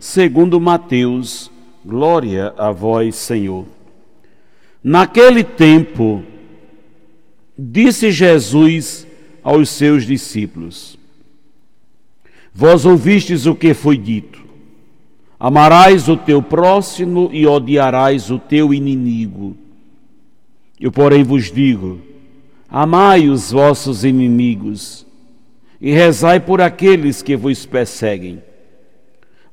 segundo Mateus, glória a vós, Senhor. Naquele tempo, disse Jesus aos seus discípulos: Vós ouvistes o que foi dito: Amarás o teu próximo e odiarás o teu inimigo. Eu, porém, vos digo: Amai os vossos inimigos e rezai por aqueles que vos perseguem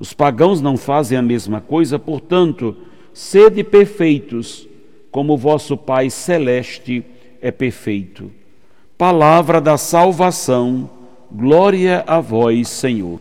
Os pagãos não fazem a mesma coisa, portanto, sede perfeitos, como vosso Pai celeste é perfeito. Palavra da salvação, glória a vós, Senhor.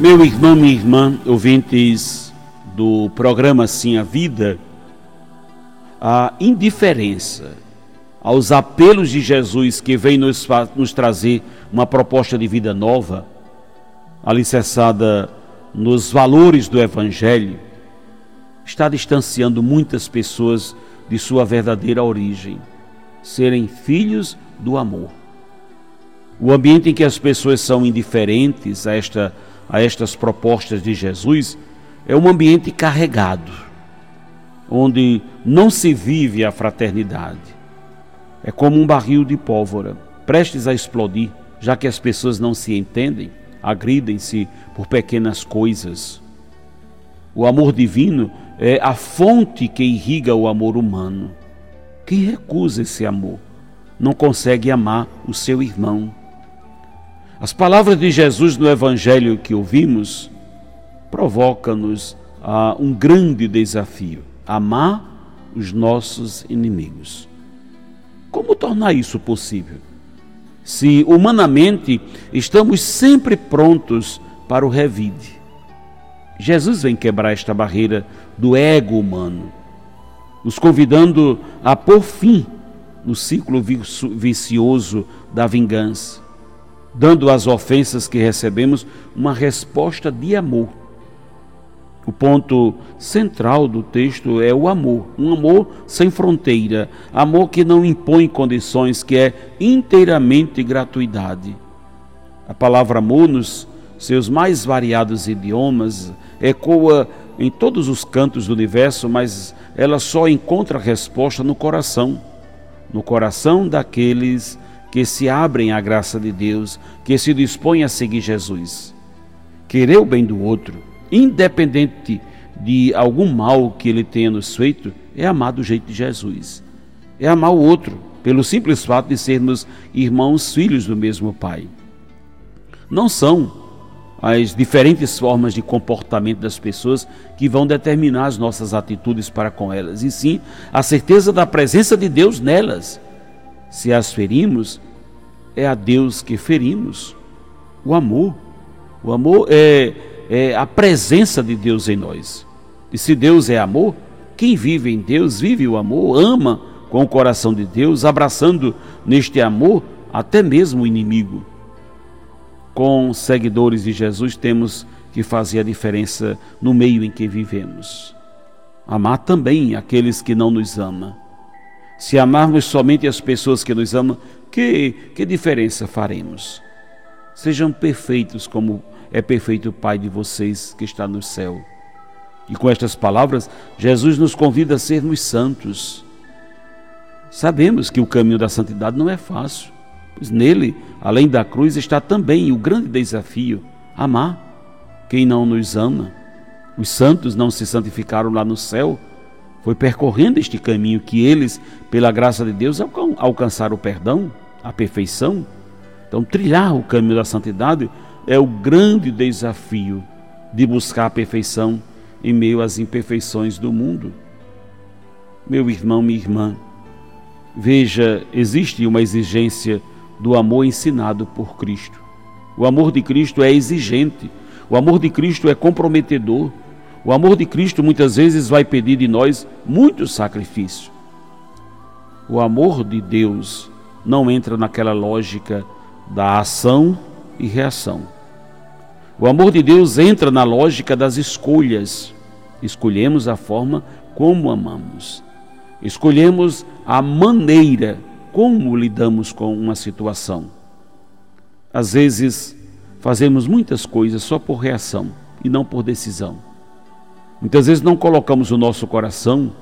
Meu irmão, minha irmã, ouvintes do programa Sim a Vida, a indiferença aos apelos de Jesus que vem nos, nos trazer uma proposta de vida nova, alicerçada nos valores do Evangelho, está distanciando muitas pessoas de sua verdadeira origem, serem filhos do amor. O ambiente em que as pessoas são indiferentes a esta a estas propostas de Jesus é um ambiente carregado, onde não se vive a fraternidade. É como um barril de pólvora, prestes a explodir, já que as pessoas não se entendem, agridem-se por pequenas coisas. O amor divino é a fonte que irriga o amor humano. Quem recusa esse amor não consegue amar o seu irmão. As palavras de Jesus no Evangelho que ouvimos provocam-nos a um grande desafio: amar os nossos inimigos. Como tornar isso possível? Se humanamente estamos sempre prontos para o revide. Jesus vem quebrar esta barreira do ego humano, nos convidando a pôr fim no ciclo vicioso da vingança dando às ofensas que recebemos uma resposta de amor. O ponto central do texto é o amor, um amor sem fronteira, amor que não impõe condições, que é inteiramente gratuidade. A palavra amor, nos seus mais variados idiomas, ecoa em todos os cantos do universo, mas ela só encontra resposta no coração, no coração daqueles que se abrem à graça de Deus, que se dispõem a seguir Jesus. Querer o bem do outro, independente de algum mal que ele tenha nos feito, é amar do jeito de Jesus. É amar o outro, pelo simples fato de sermos irmãos, filhos do mesmo Pai. Não são as diferentes formas de comportamento das pessoas que vão determinar as nossas atitudes para com elas, e sim a certeza da presença de Deus nelas se as ferimos, é a Deus que ferimos. O amor. O amor é, é a presença de Deus em nós. E se Deus é amor, quem vive em Deus vive o amor, ama com o coração de Deus, abraçando neste amor até mesmo o inimigo. Com seguidores de Jesus, temos que fazer a diferença no meio em que vivemos. Amar também aqueles que não nos amam se amarmos somente as pessoas que nos amam, que, que diferença faremos? Sejam perfeitos como é perfeito o Pai de vocês que está no céu. E com estas palavras, Jesus nos convida a sermos santos. Sabemos que o caminho da santidade não é fácil, pois nele, além da cruz, está também o grande desafio: amar quem não nos ama. Os santos não se santificaram lá no céu, foi percorrendo este caminho que eles, pela graça de Deus, alcançaram o perdão, a perfeição. Então, trilhar o caminho da santidade é o grande desafio de buscar a perfeição em meio às imperfeições do mundo. Meu irmão, minha irmã, veja, existe uma exigência do amor ensinado por Cristo. O amor de Cristo é exigente, o amor de Cristo é comprometedor. O amor de Cristo muitas vezes vai pedir de nós muito sacrifício. O amor de Deus não entra naquela lógica da ação e reação. O amor de Deus entra na lógica das escolhas. Escolhemos a forma como amamos. Escolhemos a maneira como lidamos com uma situação. Às vezes, fazemos muitas coisas só por reação e não por decisão. Muitas vezes não colocamos o nosso coração,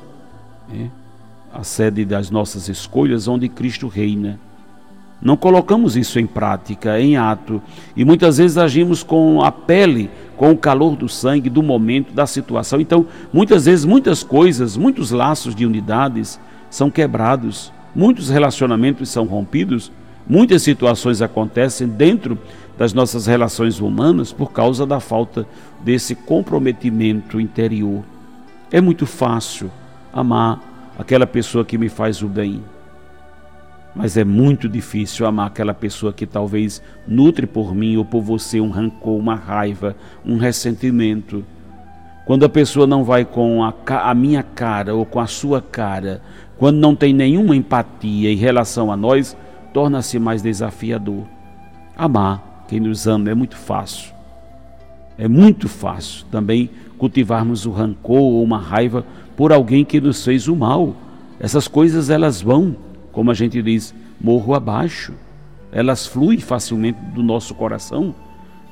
né, a sede das nossas escolhas, onde Cristo reina. Não colocamos isso em prática, em ato, e muitas vezes agimos com a pele, com o calor do sangue, do momento, da situação. Então, muitas vezes, muitas coisas, muitos laços de unidades são quebrados, muitos relacionamentos são rompidos, muitas situações acontecem dentro das nossas relações humanas por causa da falta desse comprometimento interior. É muito fácil amar aquela pessoa que me faz o bem mas é muito difícil amar aquela pessoa que talvez nutre por mim ou por você um rancor, uma raiva, um ressentimento. Quando a pessoa não vai com a, a, minha cara ou com a sua cara, quando não tem nenhuma empatia em relação a nós, torna-se mais desafiador. Amar quem nos ama é muito fácil. É muito fácil também cultivarmos o rancor ou uma raiva por alguém que nos fez o mal. Essas coisas elas vão como a gente diz, morro abaixo. Elas fluem facilmente do nosso coração,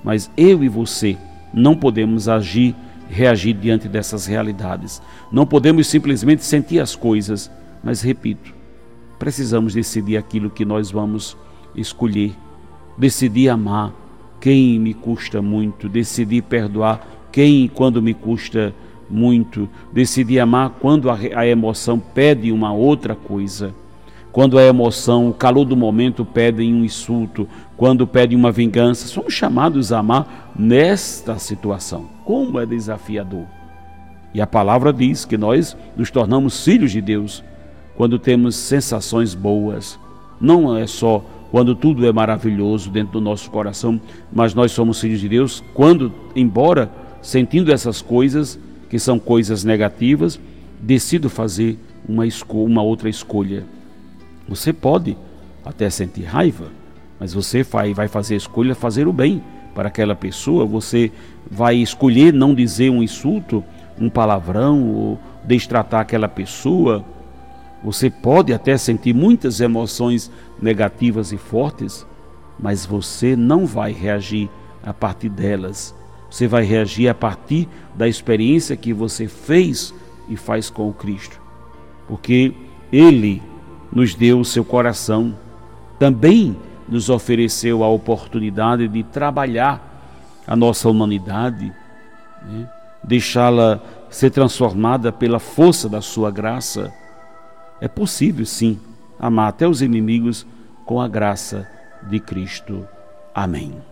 mas eu e você não podemos agir, reagir diante dessas realidades. Não podemos simplesmente sentir as coisas, mas repito, precisamos decidir aquilo que nós vamos escolher, decidir amar quem me custa muito, decidir perdoar quem quando me custa muito, decidir amar quando a, emoção pede uma outra coisa. Quando a emoção, o calor do momento pedem um insulto, quando pedem uma vingança, somos chamados a amar nesta situação. Como é desafiador. E a palavra diz que nós nos tornamos filhos de Deus quando temos sensações boas. Não é só quando tudo é maravilhoso dentro do nosso coração, mas nós somos filhos de Deus quando, embora sentindo essas coisas, que são coisas negativas, decido fazer uma, uma outra escolha. Você pode até sentir raiva, mas você vai, vai fazer a escolha fazer o bem para aquela pessoa. Você vai escolher não dizer um insulto, um palavrão ou destratar aquela pessoa. Você pode até sentir muitas emoções negativas e fortes, mas você não vai reagir a partir delas. Você vai reagir a partir da experiência que você fez e faz com o Cristo. Porque Ele nos deu o seu coração, também nos ofereceu a oportunidade de trabalhar a nossa humanidade, né? deixá-la ser transformada pela força da sua graça. É possível, sim, amar até os inimigos com a graça de Cristo. Amém.